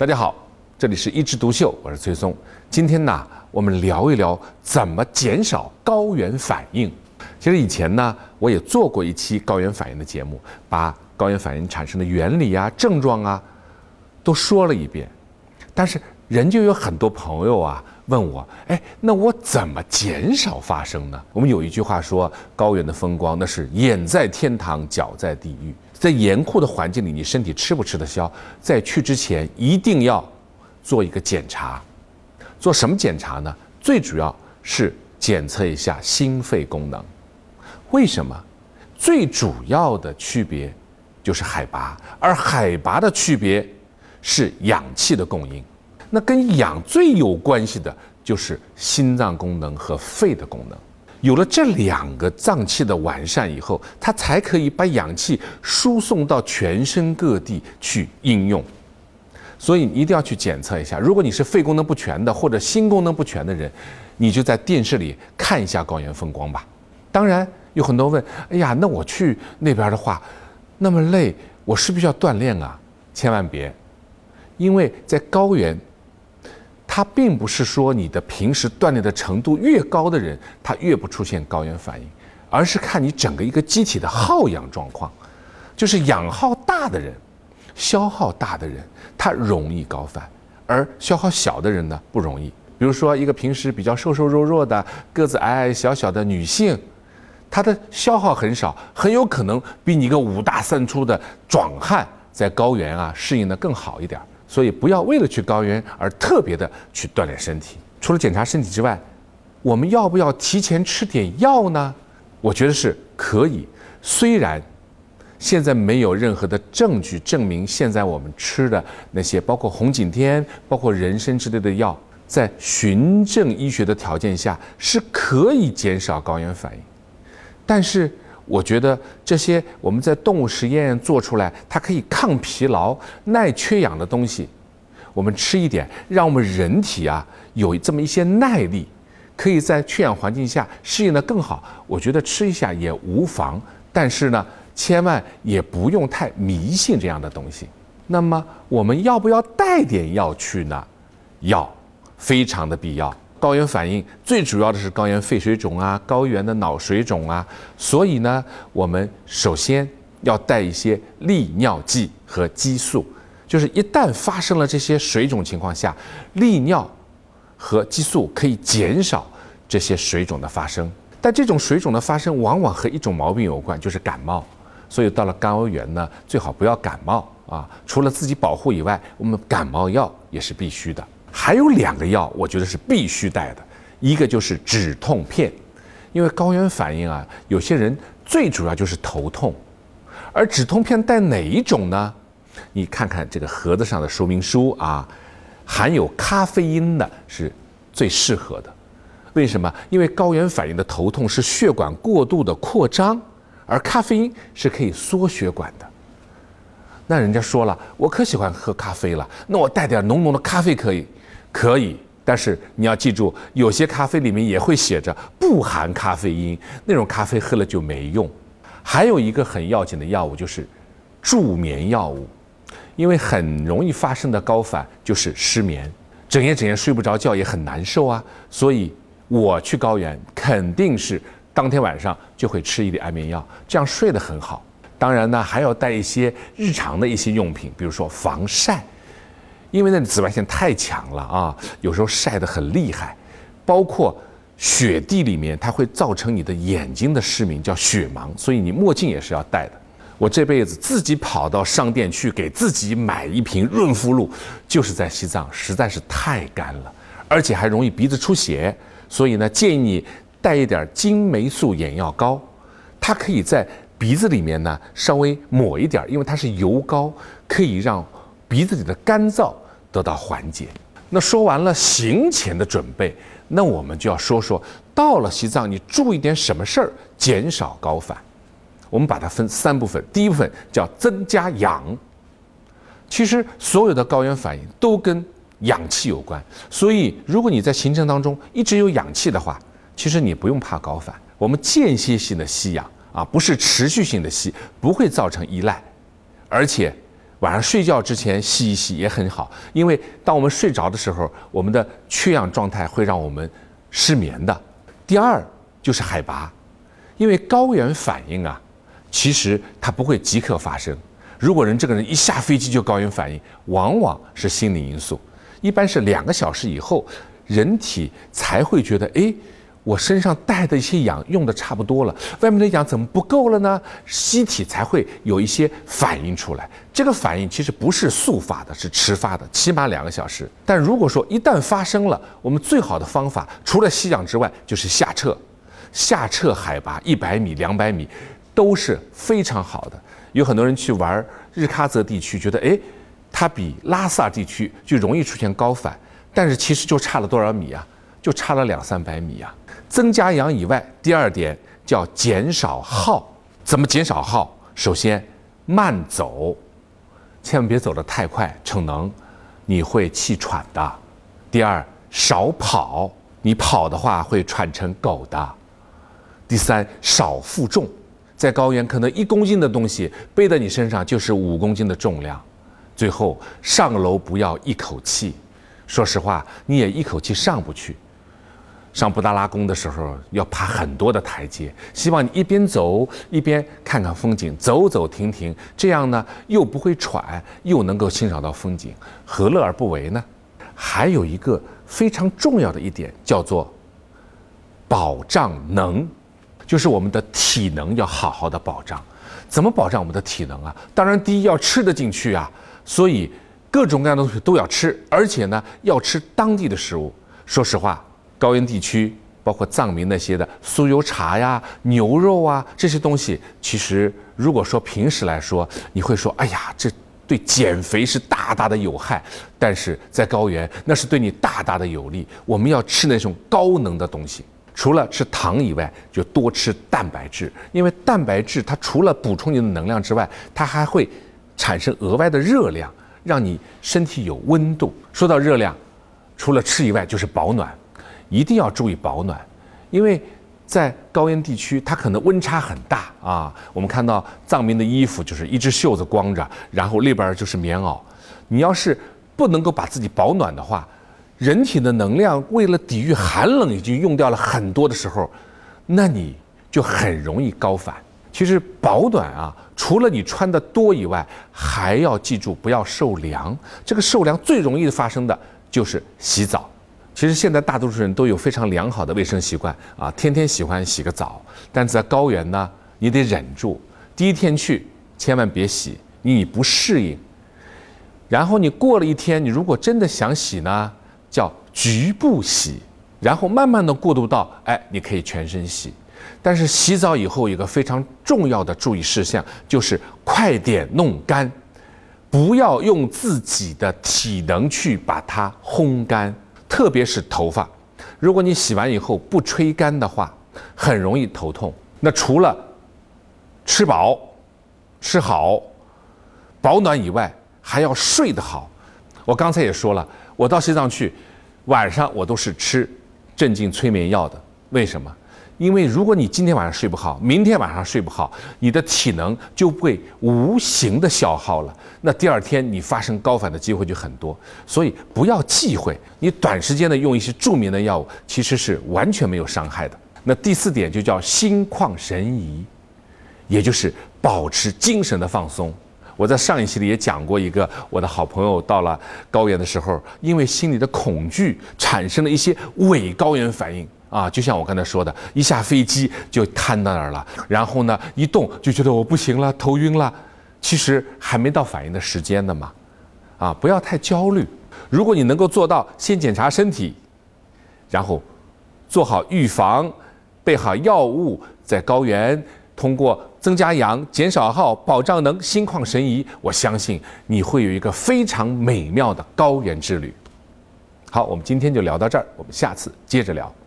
大家好，这里是一枝独秀，我是崔松。今天呢，我们聊一聊怎么减少高原反应。其实以前呢，我也做过一期高原反应的节目，把高原反应产生的原理啊、症状啊，都说了一遍。但是人就有很多朋友啊问我，哎，那我怎么减少发生呢？我们有一句话说，高原的风光那是眼在天堂，脚在地狱。在严酷的环境里，你身体吃不吃得消？在去之前一定要做一个检查，做什么检查呢？最主要是检测一下心肺功能。为什么？最主要的区别就是海拔，而海拔的区别是氧气的供应。那跟氧最有关系的就是心脏功能和肺的功能。有了这两个脏器的完善以后，它才可以把氧气输送到全身各地去应用。所以你一定要去检测一下。如果你是肺功能不全的或者心功能不全的人，你就在电视里看一下高原风光吧。当然，有很多问：哎呀，那我去那边的话，那么累，我是不是要锻炼啊？千万别，因为在高原。它并不是说你的平时锻炼的程度越高的人，他越不出现高原反应，而是看你整个一个机体的耗氧状况，就是氧耗大的人，消耗大的人，他容易高反，而消耗小的人呢不容易。比如说一个平时比较瘦瘦弱弱的、个子矮矮小小的女性，她的消耗很少，很有可能比你一个五大三粗的壮汉在高原啊适应的更好一点。所以不要为了去高原而特别的去锻炼身体。除了检查身体之外，我们要不要提前吃点药呢？我觉得是可以。虽然现在没有任何的证据证明现在我们吃的那些包括红景天、包括人参之类的药，在循证医学的条件下是可以减少高原反应，但是。我觉得这些我们在动物实验做出来，它可以抗疲劳、耐缺氧的东西，我们吃一点，让我们人体啊有这么一些耐力，可以在缺氧环境下适应的更好。我觉得吃一下也无妨，但是呢，千万也不用太迷信这样的东西。那么我们要不要带点药去呢？要，非常的必要。高原反应最主要的是高原肺水肿啊，高原的脑水肿啊，所以呢，我们首先要带一些利尿剂和激素，就是一旦发生了这些水肿情况下，利尿和激素可以减少这些水肿的发生。但这种水肿的发生往往和一种毛病有关，就是感冒。所以到了高原呢，最好不要感冒啊。除了自己保护以外，我们感冒药也是必须的。还有两个药，我觉得是必须带的，一个就是止痛片，因为高原反应啊，有些人最主要就是头痛，而止痛片带哪一种呢？你看看这个盒子上的说明书啊，含有咖啡因的是最适合的。为什么？因为高原反应的头痛是血管过度的扩张，而咖啡因是可以缩血管的。那人家说了，我可喜欢喝咖啡了，那我带点浓浓的咖啡可以。可以，但是你要记住，有些咖啡里面也会写着不含咖啡因，那种咖啡喝了就没用。还有一个很要紧的药物就是助眠药物，因为很容易发生的高反就是失眠，整夜整夜睡不着觉也很难受啊。所以我去高原肯定是当天晚上就会吃一点安眠药，这样睡得很好。当然呢，还要带一些日常的一些用品，比如说防晒。因为那紫外线太强了啊，有时候晒得很厉害，包括雪地里面，它会造成你的眼睛的失明，叫雪盲，所以你墨镜也是要戴的。我这辈子自己跑到商店去给自己买一瓶润肤露，就是在西藏，实在是太干了，而且还容易鼻子出血，所以呢，建议你带一点金霉素眼药膏，它可以在鼻子里面呢稍微抹一点，因为它是油膏，可以让。鼻子里的干燥得到缓解。那说完了行前的准备，那我们就要说说到了西藏，你注意点什么事儿，减少高反。我们把它分三部分，第一部分叫增加氧。其实所有的高原反应都跟氧气有关，所以如果你在行程当中一直有氧气的话，其实你不用怕高反。我们间歇性的吸氧啊，不是持续性的吸，不会造成依赖，而且。晚上睡觉之前洗一洗也很好，因为当我们睡着的时候，我们的缺氧状态会让我们失眠的。第二就是海拔，因为高原反应啊，其实它不会即刻发生。如果人这个人一下飞机就高原反应，往往是心理因素，一般是两个小时以后，人体才会觉得，哎，我身上带的一些氧用的差不多了，外面的氧怎么不够了呢？机体才会有一些反应出来。这个反应其实不是速发的，是迟发的，起码两个小时。但如果说一旦发生了，我们最好的方法除了吸氧之外，就是下撤，下撤海拔一百米、两百米，都是非常好的。有很多人去玩日喀则地区，觉得哎，它比拉萨地区就容易出现高反，但是其实就差了多少米啊？就差了两三百米啊！增加氧以外，第二点叫减少耗。怎么减少耗？首先慢走，千万别走得太快，逞能，你会气喘的。第二，少跑，你跑的话会喘成狗的。第三，少负重。在高原，可能一公斤的东西背在你身上就是五公斤的重量。最后上楼不要一口气，说实话，你也一口气上不去。上布达拉宫的时候要爬很多的台阶，希望你一边走一边看看风景，走走停停，这样呢又不会喘，又能够欣赏到风景，何乐而不为呢？还有一个非常重要的一点叫做保障能。就是我们的体能要好好的保障，怎么保障我们的体能啊？当然，第一要吃得进去啊，所以各种各样的东西都要吃，而且呢要吃当地的食物。说实话，高原地区包括藏民那些的酥油茶呀、牛肉啊这些东西，其实如果说平时来说，你会说，哎呀，这对减肥是大大的有害，但是在高原那是对你大大的有利。我们要吃那种高能的东西。除了吃糖以外，就多吃蛋白质，因为蛋白质它除了补充你的能量之外，它还会产生额外的热量，让你身体有温度。说到热量，除了吃以外就是保暖，一定要注意保暖，因为在高原地区它可能温差很大啊。我们看到藏民的衣服就是一只袖子光着，然后里边就是棉袄，你要是不能够把自己保暖的话。人体的能量为了抵御寒冷已经用掉了很多的时候，那你就很容易高反。其实保暖啊，除了你穿的多以外，还要记住不要受凉。这个受凉最容易发生的就是洗澡。其实现在大多数人都有非常良好的卫生习惯啊，天天喜欢洗个澡。但在高原呢，你得忍住，第一天去千万别洗，你不适应。然后你过了一天，你如果真的想洗呢？叫局部洗，然后慢慢的过渡到，哎，你可以全身洗。但是洗澡以后，有个非常重要的注意事项，就是快点弄干，不要用自己的体能去把它烘干，特别是头发。如果你洗完以后不吹干的话，很容易头痛。那除了吃饱、吃好、保暖以外，还要睡得好。我刚才也说了。我到西藏去，晚上我都是吃镇静催眠药的。为什么？因为如果你今天晚上睡不好，明天晚上睡不好，你的体能就会无形的消耗了。那第二天你发生高反的机会就很多。所以不要忌讳，你短时间的用一些著名的药物，其实是完全没有伤害的。那第四点就叫心旷神怡，也就是保持精神的放松。我在上一期里也讲过一个我的好朋友到了高原的时候，因为心里的恐惧产生了一些伪高原反应啊，就像我刚才说的，一下飞机就瘫到那儿了，然后呢一动就觉得我不行了，头晕了，其实还没到反应的时间呢嘛，啊，不要太焦虑。如果你能够做到先检查身体，然后做好预防，备好药物，在高原。通过增加氧、减少耗、保障能、心旷神怡，我相信你会有一个非常美妙的高原之旅。好，我们今天就聊到这儿，我们下次接着聊。